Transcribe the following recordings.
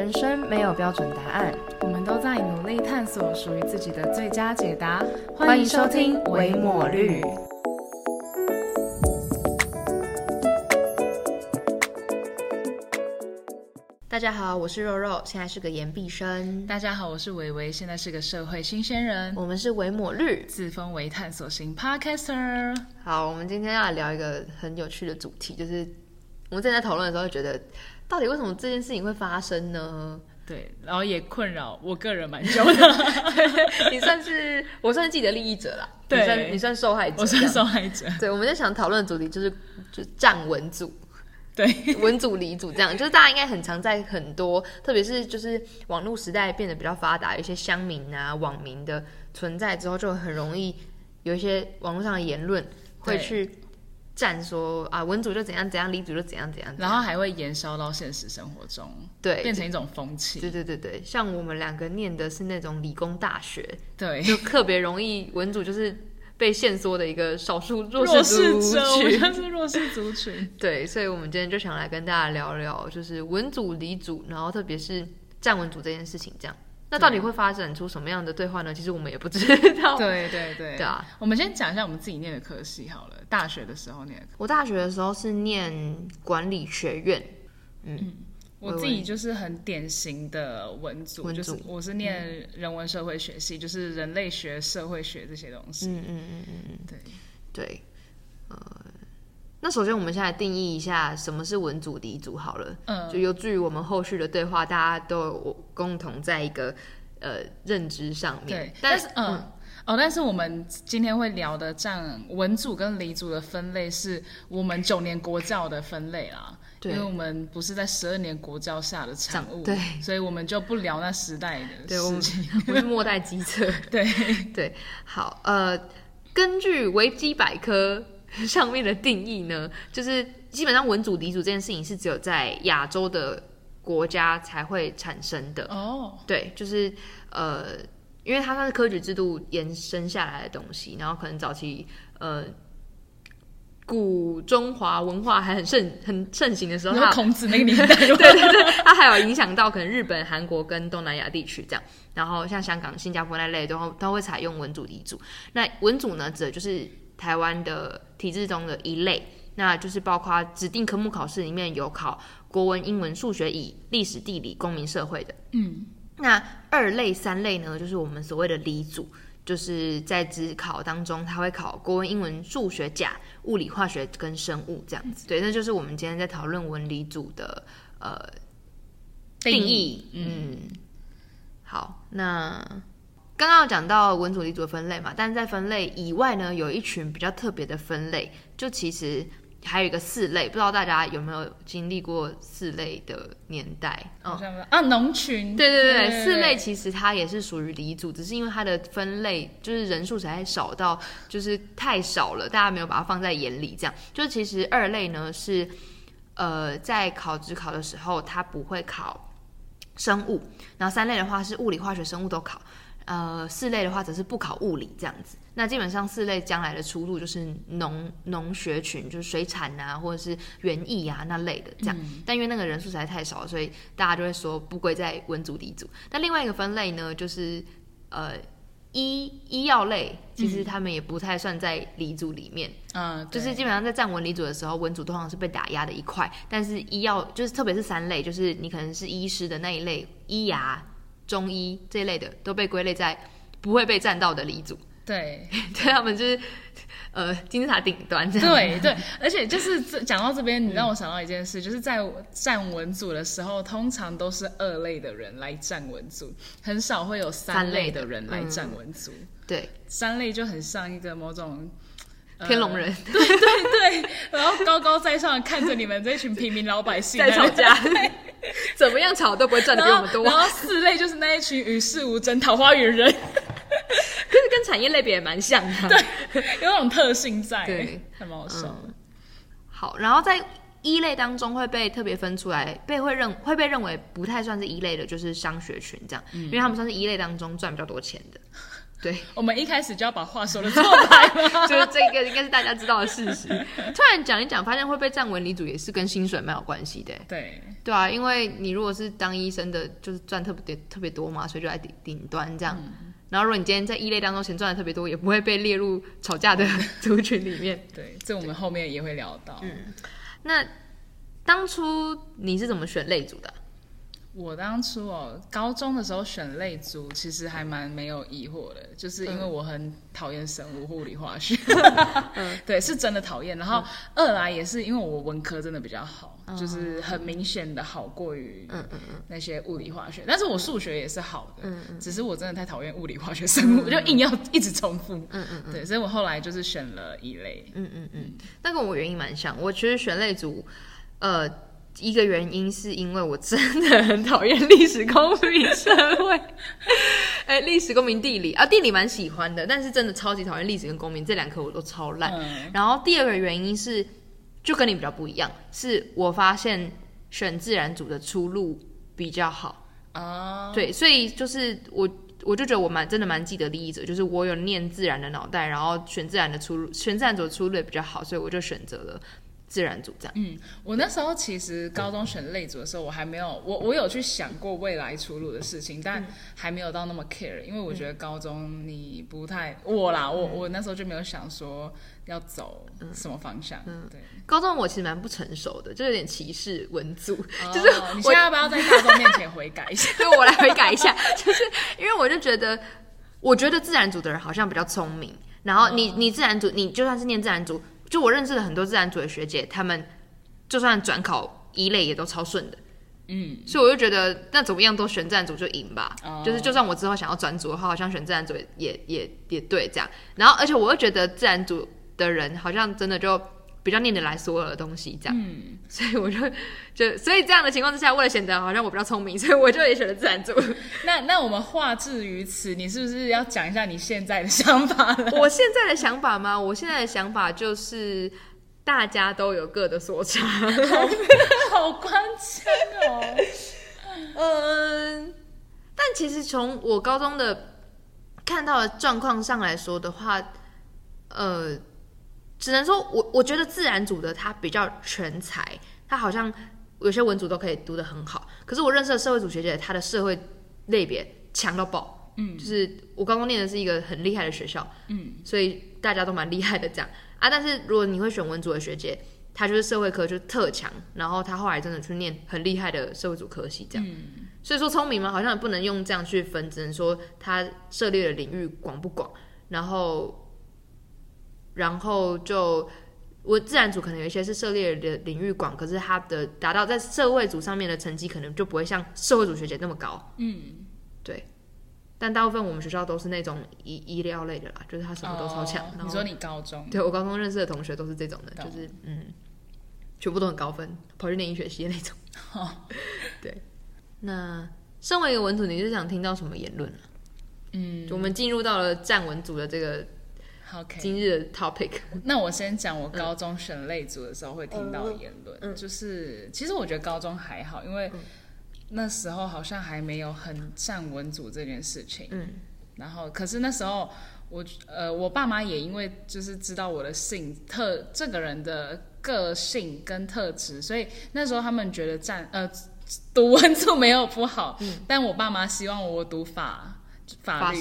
人生没有标准答案，我们都在努力探索属于自己的最佳解答。欢迎收听《维抹绿》。大家好，我是肉肉，现在是个研毕生。大家好，我是维维，现在是个社会新鲜人，我们是维抹绿，自封为探索型 podcaster。好，我们今天要来聊一个很有趣的主题，就是我们正在讨论的时候，觉得到底为什么这件事情会发生呢？对，然后也困扰我个人蛮久的。你算是我算是既得利益者啦，对你算你算受害者，我算受害者。对，我们在想讨论的主题就是就站文组。对，文组、理组这样，就是大家应该很常在很多，特别是就是网络时代变得比较发达，有一些乡民啊、网民的存在之后，就很容易有一些网络上的言论会去站说啊，文组就怎样怎样，理组就怎样怎样，然后还会延烧到现实生活中，对变成一种风气。对对对对，像我们两个念的是那种理工大学，对，就特别容易文组就是被限缩的一个少数弱弱势族群。们是弱势族群。对，所以我们今天就想来跟大家聊聊，就是文组、理组，然后特别是站文组这件事情，这样。那到底会发展出什么样的对话呢？其实我们也不知道。对对对，对啊，我们先讲一下我们自己念的科系好了。大学的时候念。我大学的时候是念管理学院，嗯。我自己就是很典型的文组，文组。就是我是念人文社会学系，就是人类学、社会学这些东西。嗯嗯嗯嗯嗯，对，对，呃，那首先我们先来定义一下什么是文组、理组好了，嗯就有助于我们后续的对话，大家都有共同在一个呃认知上面对。，但但是嗯。哦，但是我们今天会聊的这样文组跟理组的分类，是我们九年国教的分类啦。对因为我们不是在十二年国教下的产物，对所以我们就不聊那时代的事情。我是末代机测。对，对，好，呃，根据维基百科 上面的定义呢，就是基本上文组、理组这件事情是只有在亚洲的国家才会产生的。哦，对，就是呃，因为它算是科举制度延伸下来的东西，然后可能早期呃。古中华文化还很盛很盛行的时候，它你说孔子那个年代，对对对，它还有影响到可能日本、韩国跟东南亚地区这样。然后像香港、新加坡那类都会都会采用文组、理组。那文组呢，指的就是台湾的体制中的一类，那就是包括指定科目考试里面有考国文、英文、数学以历史、地理、公民、社会的。嗯，那二类、三类呢，就是我们所谓的理组。就是在职考当中，他会考国文、英文、数学、甲、物理、化学跟生物这样子。对，那就是我们今天在讨论文理组的呃定义。嗯，好，那刚刚有讲到文组、理组的分类嘛，但是在分类以外呢，有一群比较特别的分类，就其实还有一个四类，不知道大家有没有经历过四类的年代？好像是啊，农群，对对对对，四类其实它也是属于理组，只是因为它的分类就是人数实在少到就是太少了，大家没有把它放在眼里。这样，就是其实二类呢是呃在考职考的时候，它不会考生物，然后三类的话是物理、化学、生物都考，呃四类的话则是不考物理这样子。那基本上四类将来的出路就是农农学群，就是水产啊，或者是园艺啊那类的这样。但因为那个人数实在太少了，所以大家就会说不归在文组、理组。那另外一个分类呢，就是呃医医药类，其实他们也不太算在理组里面。嗯，就是基本上在站文理组的时候，文组通常是被打压的一块，但是医药就是特别是三类，就是你可能是医师的那一类，医牙、中医这一类的，都被归类在不会被占到的理组。对 对他们就是呃金字塔顶端这样。对对，而且就是这讲到这边，你让我想到一件事，就是在站文组的时候，通常都是二类的人来站文组，很少会有三三类的人来站文组。对三类就很像一个某种。呃天龙人对对对，然后高高在上地看着你们这群平民老百姓在吵架，怎么样吵都不会赚的比我们多。然后四类就是那一群与世无争、桃花源人，可是跟产业类别也蛮像的。对，有那种特性在，对，还蛮好笑的。好，然后在一类当中会被特别分出来，被会认会被认为不太算是一类的，就是商学群这样，因为他们算是一类当中赚比较多钱的。对，我们一开始就要把话说的这么白？就是这个应该是大家知道的事实。突然讲一讲，发现会被站文理组也是跟薪水蛮有关系的。对，对啊，因为你如果是当医生的，就是赚特别特别多嘛，所以就在顶顶端这样。然后如果你今天在一类当中钱赚的特别多，也不会被列入吵架的 族群里面。对，这我们后面也会聊到。嗯，那当初你是怎么选类组的？我当初哦，高中的时候选类组，其实还蛮没有疑惑的，就是因为我很讨厌生物、物理、化学，对，是真的讨厌。然后二来也是因为我文科真的比较好，就是很明显的好过于那些物理、化学。但是我数学也是好的，只是我真的太讨厌物理、化学、生物，就硬要一直重复。嗯嗯对，所以我后来就是选了一类。嗯嗯嗯，那跟我原因蛮像，我其实选类组，呃。一个原因是因为我真的很讨厌历史、公民、社会，哎，历史、公民、地理啊，地理蛮喜欢的，但是真的超级讨厌历史跟公民这两科我都超烂。然后第二个原因是，就跟你比较不一样，是我发现选自然组的出路比较好啊。对，所以就是我我就觉得我蛮真的蛮记得利益者，就是我有念自然的脑袋，然后选自然的出路，选自然组的出路也比较好，所以我就选择了。自然组这样。嗯，我那时候其实高中选类组的时候，我还没有我我有去想过未来出路的事情，但还没有到那么 care，因为我觉得高中你不太我啦，我我那时候就没有想说要走什么方向。嗯，对，高中我其实蛮不成熟的，就有点歧视文组，就是你现在要不要在大众面前悔改一下？对我来悔改一下，就是因为我就觉得，我觉得自然组的人好像比较聪明，然后你你自然组，你就算是念自然组。就我认识的很多自然组的学姐，他们就算转考一类也都超顺的，嗯，所以我就觉得那怎么样都选自然组就赢吧，就是就算我之后想要转组的话，好像选自然组也也也对这样。然后而且我又觉得自然组的人好像真的就比较念得来所有的东西这样，嗯，所以我就就所以这样的情况之下，为了显得好像我比较聪明，所以我就也选了自然组。那那我们话至于此，你是不是要讲一下你现在的想法了？我现在的想法吗？我现在的想法就是大家都有各的所长，好关键哦。嗯，但其实从我高中的看到的状况上来说的话，呃。只能说，我我觉得自然组的他比较全才，他好像有些文组都可以读得很好。可是我认识的社会组学姐，她的社会类别强到爆，嗯，就是我刚刚念的是一个很厉害的学校，嗯，所以大家都蛮厉害的这样啊。但是如果你会选文组的学姐，她就是社会科就特强，然后她后来真的去念很厉害的社会组科系这样。所以说聪明吗？好像也不能用这样去分，只能说她涉猎的领域广不广，然后。然后就我自然组可能有一些是涉猎的领域广，可是他的达到在社会组上面的成绩可能就不会像社会组学姐那么高。嗯，对。但大部分我们学校都是那种医医疗类的啦，就是他什么都超强。你说你高中？对我高中认识的同学都是这种的，就是嗯，全部都很高分，跑去念医学系的那种。对。那身为一个文组，你是想听到什么言论嗯，我们进入到了站文组的这个。OK，今日的 topic。那我先讲我高中选类组的时候会听到的言论，就是其实我觉得高中还好，因为那时候好像还没有很站文组这件事情。嗯，然后可是那时候我呃我爸妈也因为就是知道我的性特这个人的个性跟特质，所以那时候他们觉得站呃读文组没有不好，但我爸妈希望我读法。法律，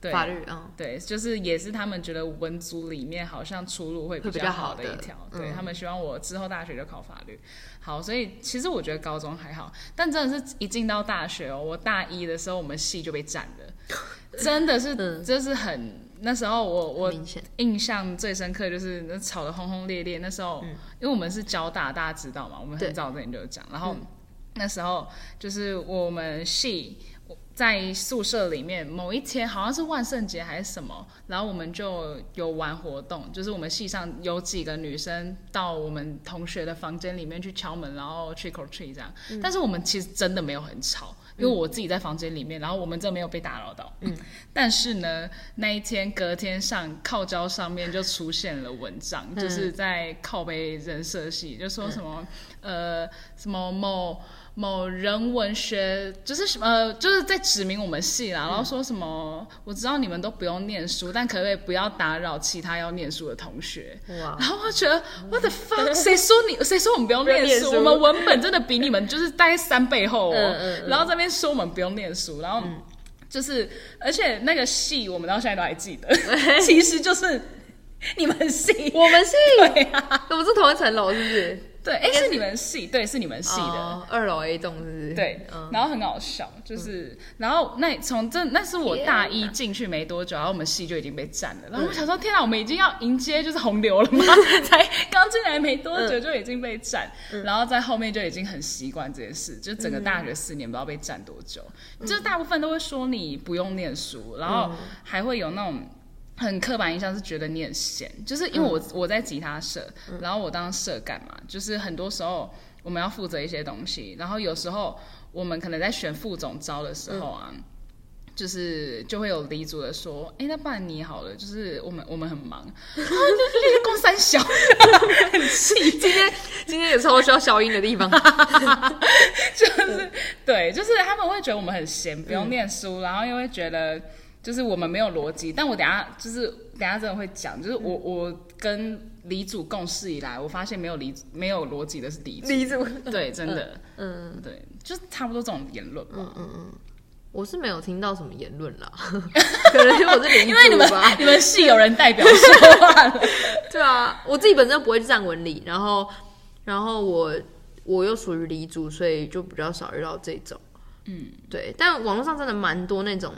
对法律，嗯，对，就是也是他们觉得文组里面好像出路会比较好的一条，对他们希望我之后大学就考法律。好，所以其实我觉得高中还好，但真的是一进到大学哦，我大一的时候我们系就被占了，真的是，就是很那时候我我印象最深刻就是那吵得轰轰烈烈，那时候因为我们是交大，大家知道嘛，我们很早之前就讲，然后那时候就是我们系。在宿舍里面，某一天好像是万圣节还是什么，然后我们就有玩活动，就是我们系上有几个女生到我们同学的房间里面去敲门，然后 trick or treat 这样。但是我们其实真的没有很吵，因为我自己在房间里面，然后我们真没有被打扰到。嗯。但是呢，那一天隔天上靠胶上面就出现了文章，就是在靠背人设系，就说什么呃什么某。某人文学就是什么，就是在指明我们系啦，然后说什么我知道你们都不用念书，但可不可以不要打扰其他要念书的同学？哇！然后我觉得 What the fuck？谁说你？谁说我们不用念书？我们文本真的比你们就是大概三倍厚哦。然后这边说我们不用念书，然后就是，而且那个戏我们到现在都还记得，其实就是你们系，我们系，对啊，我们是同一层楼，是不是？对，哎，是你们系，对，是你们系的。二楼 A 栋，是不是？对，然后很好笑，就是，然后那从这那是我大一进去没多久，然后我们系就已经被占了，然后我想说，天哪，我们已经要迎接就是洪流了吗？才刚进来没多久就已经被占，然后在后面就已经很习惯这件事，就整个大学四年不知道被占多久，就是大部分都会说你不用念书，然后还会有那种。很刻板印象是觉得你很闲，就是因为我我在吉他社，然后我当社干嘛，就是很多时候我们要负责一些东西，然后有时候我们可能在选副总招的时候啊，就是就会有李组的说，哎，那不然你好了，就是我们我们很忙，就是公三小，很气。今天今天也超需要消音的地方 就是对，就是他们会觉得我们很闲，不用念书，然后又会觉得。就是我们没有逻辑，但我等下就是等下真的会讲，就是我我跟李主共事以来，我发现没有李没有逻辑的是李李主，对，真的，嗯，对，就是差不多这种言论吧，嗯嗯嗯，我是没有听到什么言论啦，可能因为我是因为你们你们系有人代表说话，对啊，我自己本身不会站文理，然后然后我我又属于李主，所以就比较少遇到这种，嗯，对，但网络上真的蛮多那种。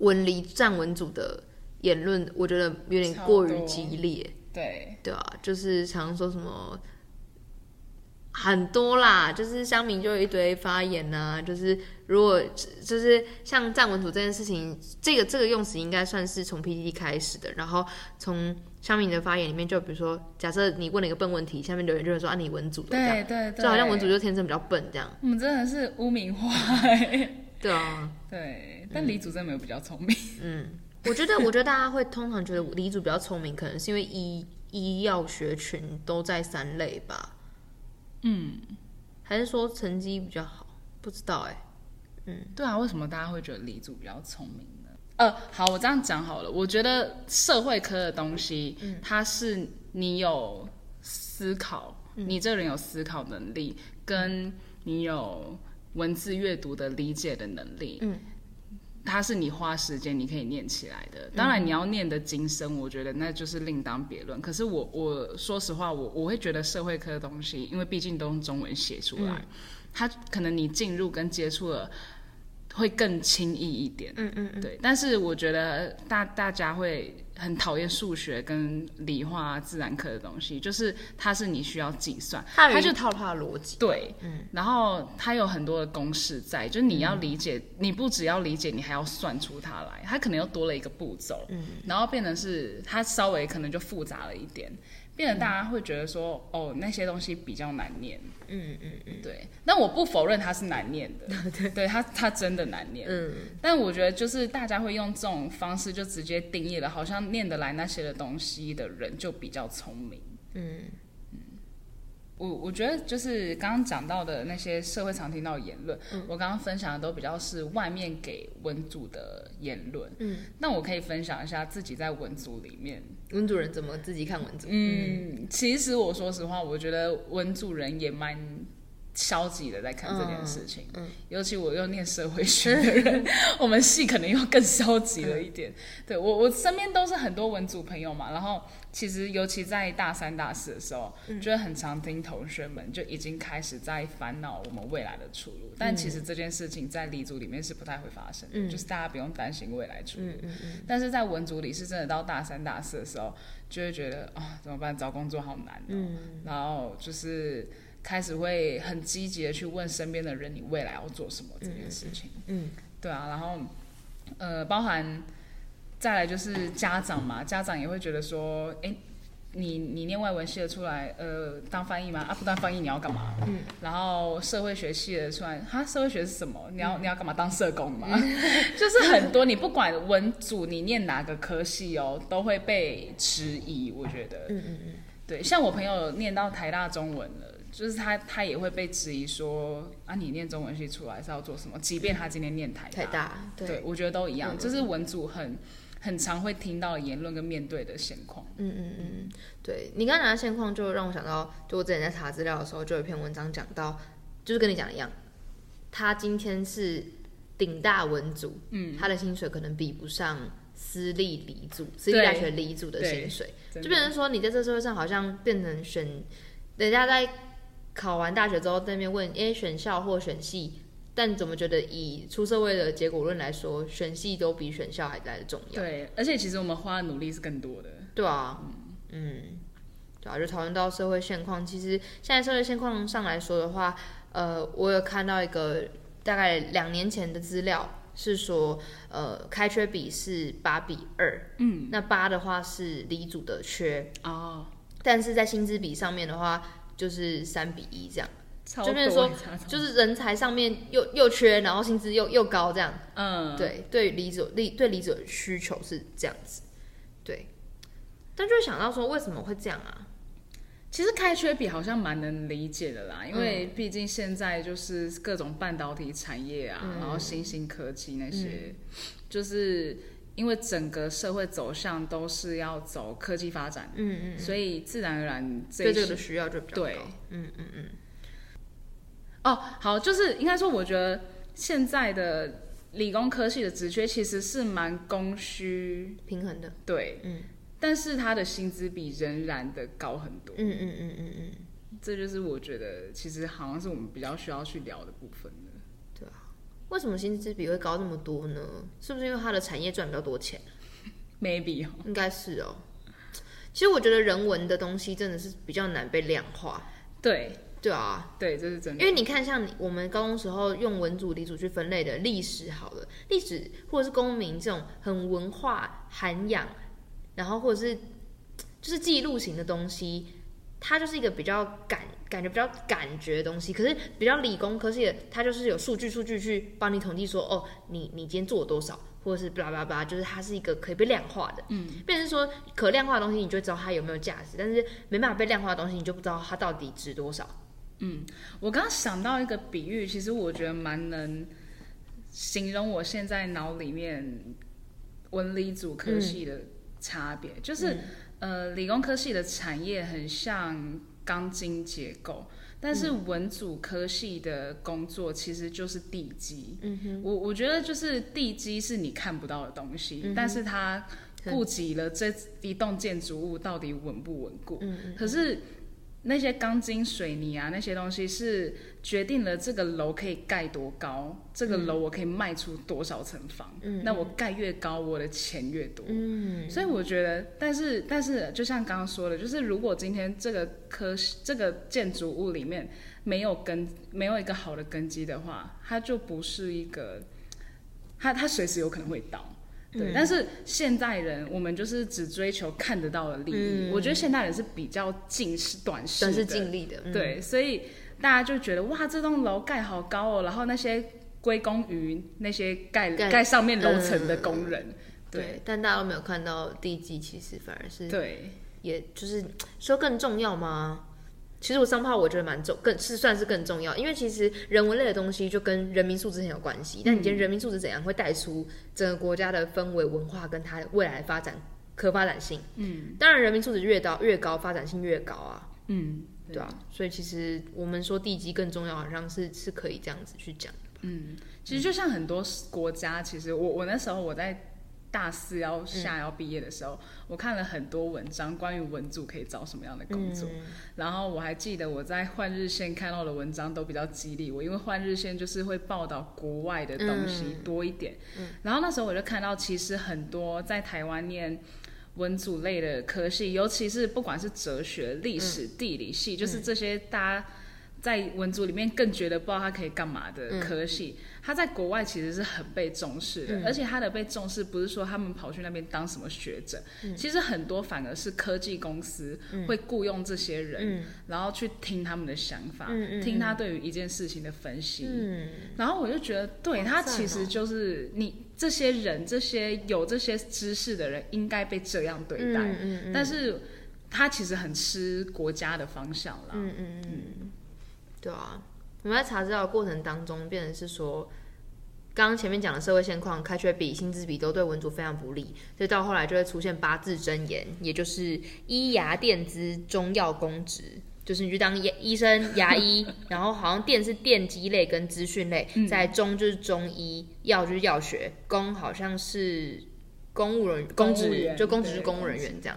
文离站文组的言论，我觉得有点过于激烈。对对啊，就是常说什么很多啦，就是乡民就有一堆发言呐。就是如果就是像站文组这件事情，这个这个用词应该算是从 PPT 开始的。然后从乡民的发言里面，就比如说，假设你问了一个笨问题，下面留言就会说啊，你文组的，对对对，就好像文组就天生比较笨这样。我们真的是污名化。对啊，对，但李祖真没有比较聪明。嗯，我觉得，我觉得大家会通常觉得李祖比较聪明，可能是因为医医药学群都在三类吧。嗯，还是说成绩比较好？不知道哎。嗯，对啊，为什么大家会觉得李祖比较聪明呢？呃，好，我这样讲好了。我觉得社会科的东西，它是你有思考，你这人有思考能力，跟你有。文字阅读的理解的能力，嗯，它是你花时间你可以念起来的。当然，你要念的精深，我觉得那就是另当别论。可是我我说实话，我我会觉得社会科的东西，因为毕竟都用中文写出来，它可能你进入跟接触了。会更轻易一点，嗯嗯嗯，对。但是我觉得大大家会很讨厌数学跟理化、自然科的东西，就是它是你需要计算，它就套它的逻辑，对，嗯。然后它有很多的公式在，就是你要理解，你不只要理解，你还要算出它来，它可能又多了一个步骤，嗯。然后变成是它稍微可能就复杂了一点。变得大家会觉得说，哦，那些东西比较难念，嗯嗯嗯，对。那我不否认它是难念的，对，对，它它真的难念，嗯。但我觉得就是大家会用这种方式就直接定义了，好像念得来那些的东西的人就比较聪明，嗯。我我觉得就是刚刚讲到的那些社会常听到的言论，我刚刚分享的都比较是外面给文组的言论。嗯，那我可以分享一下自己在文组里面，文组人怎么自己看文组？嗯，其实我说实话，我觉得文组人也蛮。消极的在看这件事情，尤其我又念社会学的人，我们系可能又更消极了一点。对我，我身边都是很多文组朋友嘛，然后其实尤其在大三、大四的时候，就会很常听同学们就已经开始在烦恼我们未来的出路。但其实这件事情在理组里面是不太会发生，就是大家不用担心未来出路。但是在文组里是真的到大三、大四的时候，就会觉得啊，怎么办？找工作好难。嗯，然后就是。开始会很积极的去问身边的人，你未来要做什么这件事情。嗯，对啊，然后呃，包含再来就是家长嘛，家长也会觉得说，哎，你你念外文系的出来，呃，当翻译吗？啊，不当翻译你要干嘛？嗯，然后社会学系的出来，哈，社会学是什么？你要你要干嘛？当社工吗？就是很多，你不管文组你念哪个科系哦，都会被质疑。我觉得，嗯嗯嗯，对，像我朋友念到台大中文了。就是他他也会被质疑说啊，你念中文系出来是要做什么？即便他今天念台台大，对，我觉得都一样，就是文组很很常会听到的言论跟面对的现况。嗯嗯嗯，对你刚才讲的现况，就让我想到，就我之前在查资料的时候，就有一篇文章讲到，就是跟你讲一样，他今天是顶大文组，嗯，他的薪水可能比不上私立理组、私立大学理组的薪水，就变成说你在这社会上好像变成选，人家在。考完大学之后，在那边问，哎，选校或选系，但怎么觉得以出社会的结果论来说，选系都比选校还来的重要？对，而且其实我们花的努力是更多的。对啊，嗯，对啊，就讨论到社会现况，其实现在社会现况上来说的话，呃，我有看到一个大概两年前的资料，是说，呃，开缺比是八比二，嗯，那八的话是离组的缺哦，但是在薪资比上面的话。就是三比一这样，就变成说，就是人才上面又又缺，然后薪资又又高这样。嗯，对，对离者理对离者需求是这样子，对。但就想到说，为什么会这样啊？其实开缺比好像蛮能理解的啦，因为毕竟现在就是各种半导体产业啊，然后新兴科技那些，就是。因为整个社会走向都是要走科技发展，嗯嗯，所以自然而然对这个的需要就比较高，嗯嗯嗯。哦，好，就是应该说，我觉得现在的理工科系的职缺其实是蛮供需平衡的，对，嗯，但是他的薪资比仍然的高很多，嗯嗯嗯嗯嗯，这就是我觉得其实好像是我们比较需要去聊的部分。为什么薪资比会高那么多呢？是不是因为它的产业赚比较多钱？Maybe，应该是哦。其实我觉得人文的东西真的是比较难被量化。对，对啊，对，这是真的。因为你看，像我们高中时候用文组、理组去分类的历史，好了，历史或者是公民这种很文化涵养，然后或者是就是记录型的东西。它就是一个比较感感觉比较感觉的东西，可是比较理工科系的，它就是有数据数据去帮你统计说，哦，你你今天做了多少，或者是巴拉巴拉，就是它是一个可以被量化的，嗯，变成说可量化的东西，你就知道它有没有价值，但是没办法被量化的东西，你就不知道它到底值多少。嗯，我刚刚想到一个比喻，其实我觉得蛮能形容我现在脑里面文理组科系的差别，就是。呃，理工科系的产业很像钢筋结构，但是文组科系的工作其实就是地基。嗯哼，我我觉得就是地基是你看不到的东西，但是它顾及了这一栋建筑物到底稳不稳固。嗯嗯，可是。那些钢筋水泥啊，那些东西是决定了这个楼可以盖多高，这个楼我可以卖出多少层房。嗯，那我盖越高，我的钱越多。嗯，所以我觉得，但是但是，就像刚刚说的，就是如果今天这个科这个建筑物里面没有根，没有一个好的根基的话，它就不是一个，它它随时有可能会倒。对，但是现代人我们就是只追求看得到的利益。我觉得现代人是比较近视、短视、短视、尽力的。对，所以大家就觉得哇，这栋楼盖好高哦，然后那些归功于那些盖盖上面楼层的工人。对，但大家都没有看到地基，其实反而是对，也就是说更重要吗？其实我上炮我觉得蛮重，更是算是更重要，因为其实人文类的东西就跟人民素质很有关系。但你今天人民素质怎样，会带出整个国家的氛围、文化跟它未来发展可发展性。嗯，当然人民素质越高，越高发展性越高啊。嗯，对啊，所以其实我们说地基更重要，好像是是可以这样子去讲。嗯，其实就像很多国家，其实我我那时候我在。大四要下要毕业的时候，我看了很多文章，关于文组可以找什么样的工作。然后我还记得我在换日线看到的文章都比较激励我，因为换日线就是会报道国外的东西多一点。嗯然后那时候我就看到，其实很多在台湾念文组类的科系，尤其是不管是哲学、历史、地理系，就是这些大家在文组里面更觉得不知道它可以干嘛的科系。他在国外其实是很被重视的，而且他的被重视不是说他们跑去那边当什么学者，其实很多反而是科技公司会雇佣这些人，然后去听他们的想法，听他对于一件事情的分析。然后我就觉得，对他其实就是你这些人，这些有这些知识的人应该被这样对待。嗯嗯，但是他其实很吃国家的方向啦。嗯嗯嗯。对啊，我们在查资料的过程当中，变成是说，刚刚前面讲的社会现况，开学比、薪资比都对文组非常不利，所以到后来就会出现八字真言，也就是医牙电资中药公职，就是你去当医医生、牙医，然后好像电是电机类跟资讯类，在中就是中医，药就是药学，公好像是公务人公职，就公职是公务人员这样，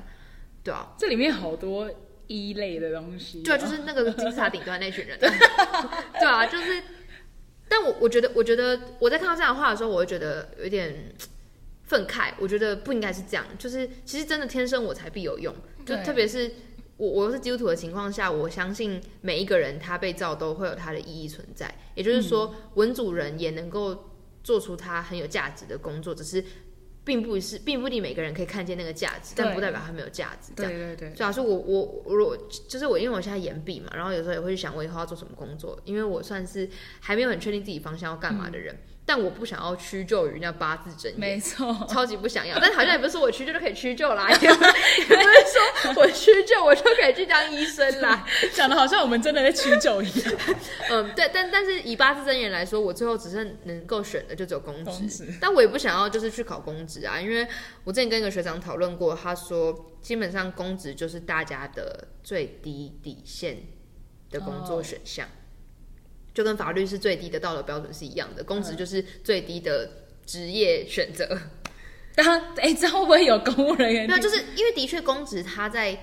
对啊，这里面好多。一类的东西，对，就是那个 金字塔顶端那群人，对啊，就是，但我我觉得，我觉得我在看到这样的话的时候，我会觉得有点愤慨。我觉得不应该是这样，就是其实真的天生我材必有用，就特别是我我是基督徒的情况下，我相信每一个人他被造都会有他的意义存在，也就是说，文主人也能够做出他很有价值的工作，只是。并不是，并不一定每个人可以看见那个价值，但不代表他没有价值。对对对。主要是我我我就是我，因为我现在研毕嘛，然后有时候也会去想我以后要做什么工作，因为我算是还没有很确定自己方向要干嘛的人。但我不想要屈就于那八字真言，没错，超级不想要。但好像也不是我屈就就可以屈就啦，也不是说我屈就我就可以去当医生啦，讲的好像我们真的在屈就一样。嗯，对，但但是以八字真言来说，我最后只剩能够选的就只有公职，但我也不想要就是去考公职啊，因为我之前跟一个学长讨论过，他说基本上公职就是大家的最低底线的工作选项。就跟法律是最低的道德标准是一样的，公职就是最低的职业选择。当哎，这会不会有公务人员？对，就是因为的确公职它在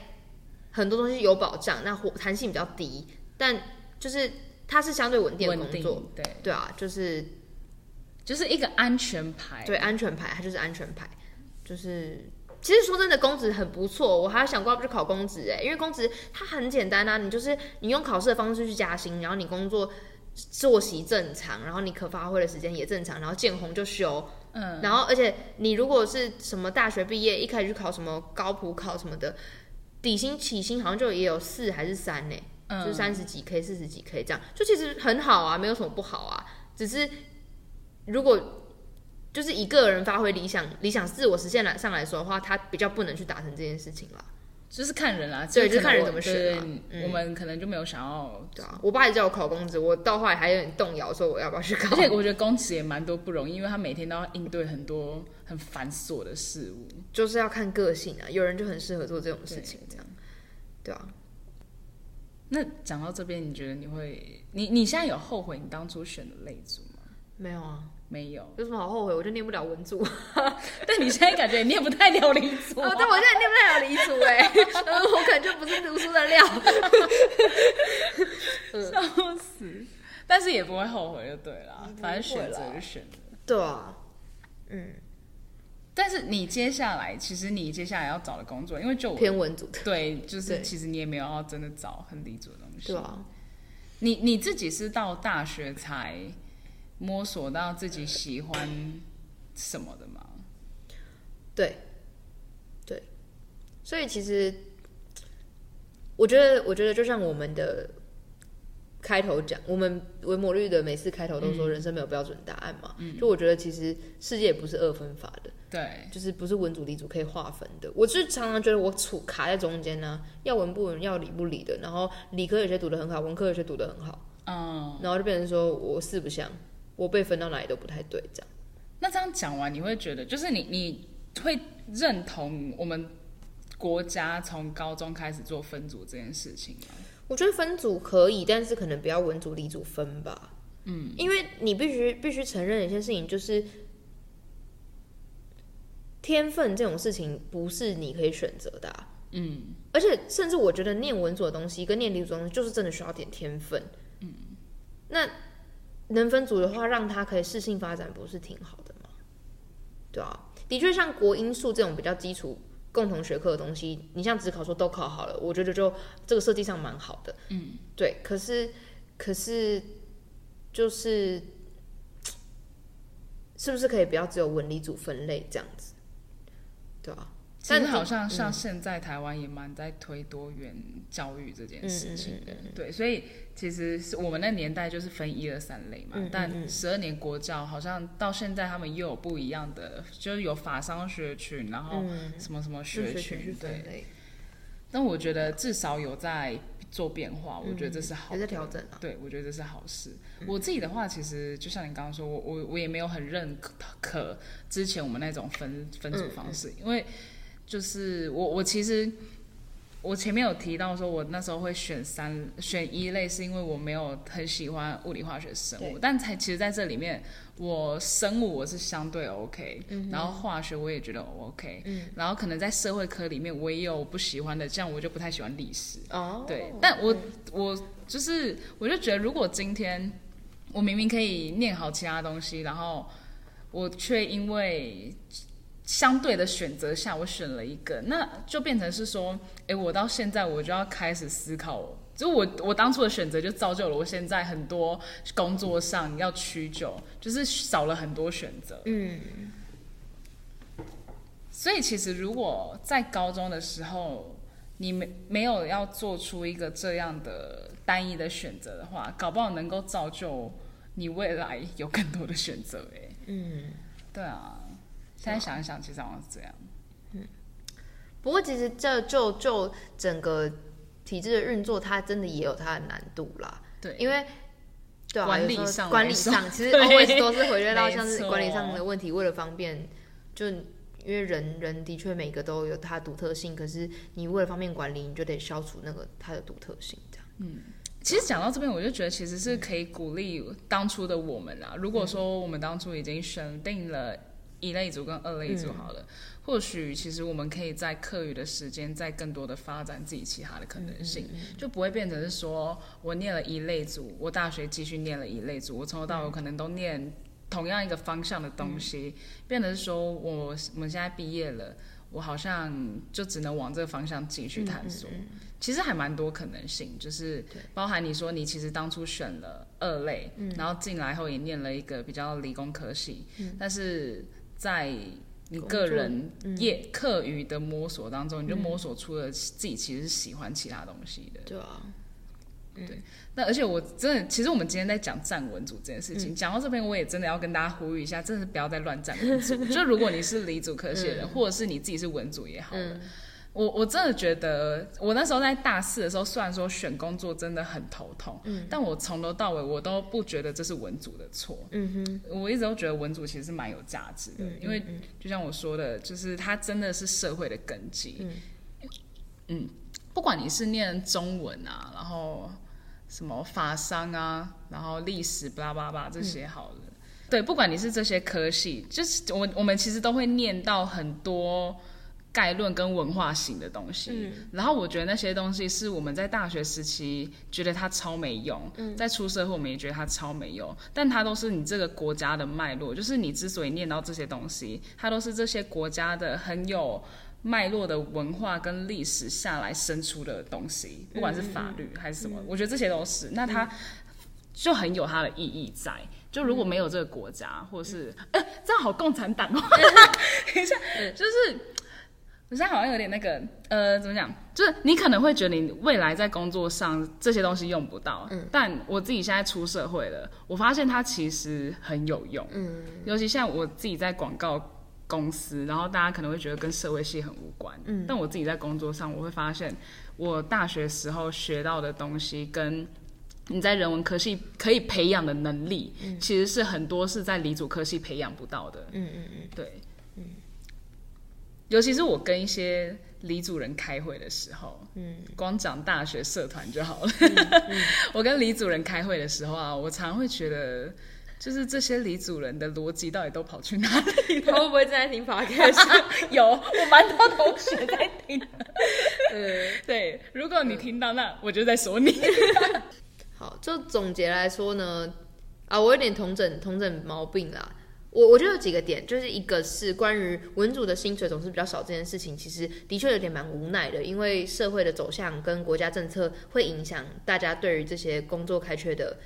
很多东西有保障，那活弹性比较低，但就是它是相对稳定的工作。对对啊，就是就是一个安全牌。对，安全牌，它就是安全牌。就是其实说真的，公职很不错，我还想过要不去考公职哎，因为公职它很简单啊，你就是你用考试的方式去加薪，然后你工作。作息正常，然后你可发挥的时间也正常，然后见红就休。嗯，然后而且你如果是什么大学毕业，一开始去考什么高普考什么的，底薪起薪好像就也有四还是三呢？嗯，就三十几 K、四十几 K 这样，就其实很好啊，没有什么不好啊。只是如果就是以个人发挥理想、理想自我实现来上来说的话，他比较不能去达成这件事情了。就是看人啊，对，就看人怎么选啊。我们可能就没有想要，对啊。我爸也叫我考公职，我到后来还有点动摇，说我要不要去考。而且我觉得公职也蛮多不容易，因为他每天都要应对很多很繁琐的事物。就是要看个性啊，有人就很适合做这种事情，这样，对啊。那讲到这边，你觉得你会，你你现在有后悔你当初选的类组吗？没有啊。没有，有什么好后悔？我就念不了文组，但你现在感觉念不太了理组，哦，但我现在念不太了理组，哎，我可能就不是读书的料，笑死！但是也不会后悔，就对了，反正选择就选了，对啊，嗯。但是你接下来，其实你接下来要找的工作，因为就偏文组，对，就是其实你也没有要真的找很理组的东西，对啊。你你自己是到大学才。摸索到自己喜欢什么的吗？对，对，所以其实我觉得，我觉得就像我们的开头讲，我们维摩律的每次开头都说人生没有标准答案嘛。嗯，就我觉得其实世界不是二分法的，对，就是不是文组理组可以划分的。我就常常觉得我处卡在中间呢，要文不文，要理不理的。然后理科有些读的很好，文科有些读的很好，嗯，然后就变成说我四不像。我被分到哪里都不太对，这样。那这样讲完，你会觉得，就是你你会认同我们国家从高中开始做分组这件事情吗？我觉得分组可以，但是可能不要文组理组分吧。嗯，因为你必须必须承认一件事情，就是天分这种事情不是你可以选择的。嗯，而且甚至我觉得念文组的东西跟念理组的东西，就是真的需要点天分。嗯，那。能分组的话，让他可以适性发展，不是挺好的吗？对啊，的确，像国英数这种比较基础共同学科的东西，你像只考说都考好了，我觉得就这个设计上蛮好的。嗯，对。可是，可是，就是是不是可以不要只有文理组分类这样子？对啊。但好像像现在台湾也蛮在推多元教育这件事情的，对，所以其实是我们那年代就是分一二三类嘛，但十二年国教好像到现在他们又有不一样的，就是有法商学群，然后什么什么学群，对。但我觉得至少有在做变化，我觉得这是好，有在调整啊。对，我觉得这是好事。我自己的话，其实就像你刚刚说，我我我也没有很认可之前我们那种分分组方式，因为就是我我其实。我前面有提到说，我那时候会选三选一类，是因为我没有很喜欢物理、化学、生物。但才其实在这里面，我生物我是相对 OK，然后化学我也觉得 OK，然后可能在社会科里面我也有不喜欢的，这样我就不太喜欢历史。哦，对，但我我就是我就觉得，如果今天我明明可以念好其他东西，然后我却因为。相对的选择下，我选了一个，那就变成是说，哎，我到现在我就要开始思考，就我我当初的选择就造就了我现在很多工作上要屈就，就是少了很多选择。嗯。所以其实如果在高中的时候，你没没有要做出一个这样的单一的选择的话，搞不好能够造就你未来有更多的选择。哎，嗯，对啊。现在想一想，其实好像是这样。嗯，不过其实这就就整个体制的运作，它真的也有它的难度啦。对，因为对啊，管理上管理上，其实 always 都是回归到像是管理上的问题。为了方便，就因为人人的确每个都有它独特性，可是你为了方便管理，你就得消除那个它的独特性，这样。嗯，其实讲到这边，我就觉得其实是可以鼓励当初的我们啊。如果说我们当初已经选定了。一类组跟二类组好了，或许其实我们可以在课余的时间再更多的发展自己其他的可能性，就不会变成是说我念了一类组，我大学继续念了一类组，我从头到尾可能都念同样一个方向的东西，变得是说我我们现在毕业了，我好像就只能往这个方向继续探索。其实还蛮多可能性，就是包含你说你其实当初选了二类，然后进来后也念了一个比较理工科系，但是。在你个人业课余的摸索当中，你就摸索出了自己其实是喜欢其他东西的。对啊，对。那而且我真的，其实我们今天在讲站文组这件事情，讲到这边，我也真的要跟大家呼吁一下，真的是不要再乱站文组。就如果你是理组科系的人，或者是你自己是文组也好了。我我真的觉得，我那时候在大四的时候，虽然说选工作真的很头痛，嗯，但我从头到尾我都不觉得这是文组的错，嗯哼，我一直都觉得文组其实是蛮有价值的，因为就像我说的，就是它真的是社会的根基，嗯，嗯，不管你是念中文啊，然后什么法商啊，然后历史巴拉巴拉这些好了，对，不管你是这些科系，就是我我们其实都会念到很多。概论跟文化型的东西，然后我觉得那些东西是我们在大学时期觉得它超没用，在出社会我们也觉得它超没用，但它都是你这个国家的脉络，就是你之所以念到这些东西，它都是这些国家的很有脉络的文化跟历史下来生出的东西，不管是法律还是什么，我觉得这些都是，那它就很有它的意义在。就如果没有这个国家，或者是，哎，这样好共产党哦，等一下，就是。我现在好像有点那个，呃，怎么讲？就是你可能会觉得你未来在工作上这些东西用不到，嗯，但我自己现在出社会了，我发现它其实很有用，嗯，尤其像我自己在广告公司，然后大家可能会觉得跟社会系很无关，嗯，但我自己在工作上，我会发现我大学时候学到的东西，跟你在人文科系可以培养的能力，其实是很多是在理组科系培养不到的，嗯嗯嗯，对。尤其是我跟一些李主任开会的时候，嗯，光讲大学社团就好了。我跟李主任开会的时候啊，我常会觉得，就是这些李主任的逻辑到底都跑去哪里？他会不会正在听 podcast？有，我蛮多同学在听。呃，对，如果你听到，那我就在说你。好，就总结来说呢，啊，我有点同整同整毛病啦。我我觉得有几个点，就是一个是关于文组的薪水总是比较少这件事情，其实的确有点蛮无奈的，因为社会的走向跟国家政策会影响大家对于这些工作开缺的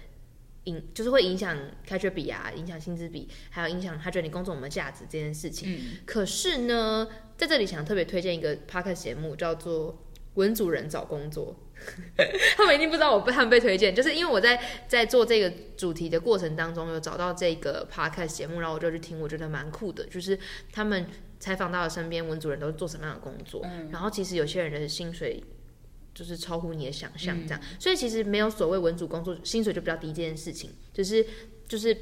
影，就是会影响开缺比啊，影响薪资比，还有影响他觉得你工作有没有价值这件事情。可是呢，在这里想特别推荐一个 podcast 节目，叫做《文组人找工作》。他们一定不知道我被他们被推荐，就是因为我在在做这个主题的过程当中，有找到这个 podcast 节目，然后我就去听，我觉得蛮酷的。就是他们采访到了身边文主人都是做什么样的工作，然后其实有些人的薪水就是超乎你的想象这样。所以其实没有所谓文主工作薪水就比较低这件事情，就是就是。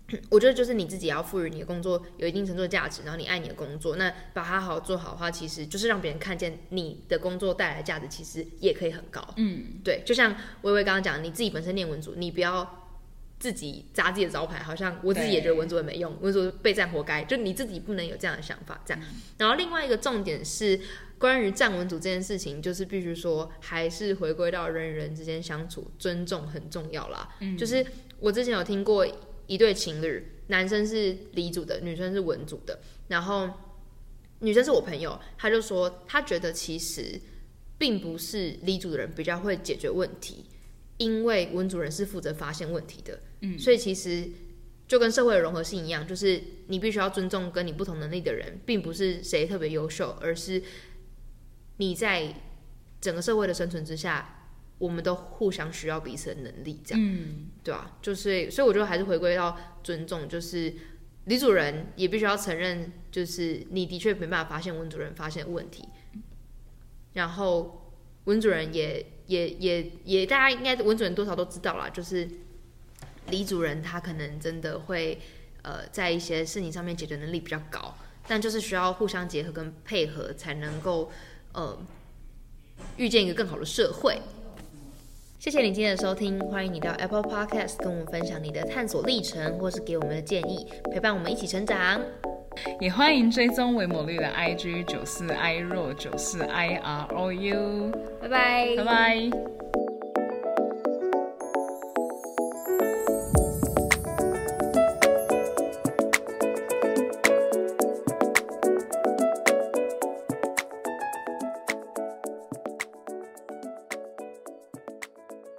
我觉得就是你自己要赋予你的工作有一定程度的价值，然后你爱你的工作，那把它好好做好的话，其实就是让别人看见你的工作带来的价值，其实也可以很高。嗯，对，就像微微刚刚讲，你自己本身念文组，你不要自己砸自己的招牌，好像我自己也觉得文组也没用，文组备战活该，就你自己不能有这样的想法。这样，然后另外一个重点是关于站文组这件事情，就是必须说还是回归到人与人之间相处，尊重很重要啦。嗯，就是我之前有听过。一对情侣，男生是理组的，女生是文组的。然后女生是我朋友，她就说她觉得其实并不是理组的人比较会解决问题，因为文组人是负责发现问题的。嗯，所以其实就跟社会的融合性一样，就是你必须要尊重跟你不同能力的人，并不是谁特别优秀，而是你在整个社会的生存之下。我们都互相需要彼此的能力，这样，嗯对吧？就是，所以我觉得还是回归到尊重，就是李主任也必须要承认，就是你的确没办法发现文主任发现问题，然后文主任也也也也，大家应该文主任多少都知道啦，就是李主任他可能真的会呃在一些事情上面解决能力比较高，但就是需要互相结合跟配合，才能够呃遇见一个更好的社会。谢谢你今天的收听，欢迎你到 Apple Podcast 跟我们分享你的探索历程，或是给我们的建议，陪伴我们一起成长。也欢迎追踪维摩绿的 IG 九四 i r o 九四 i r o u。拜拜，拜拜。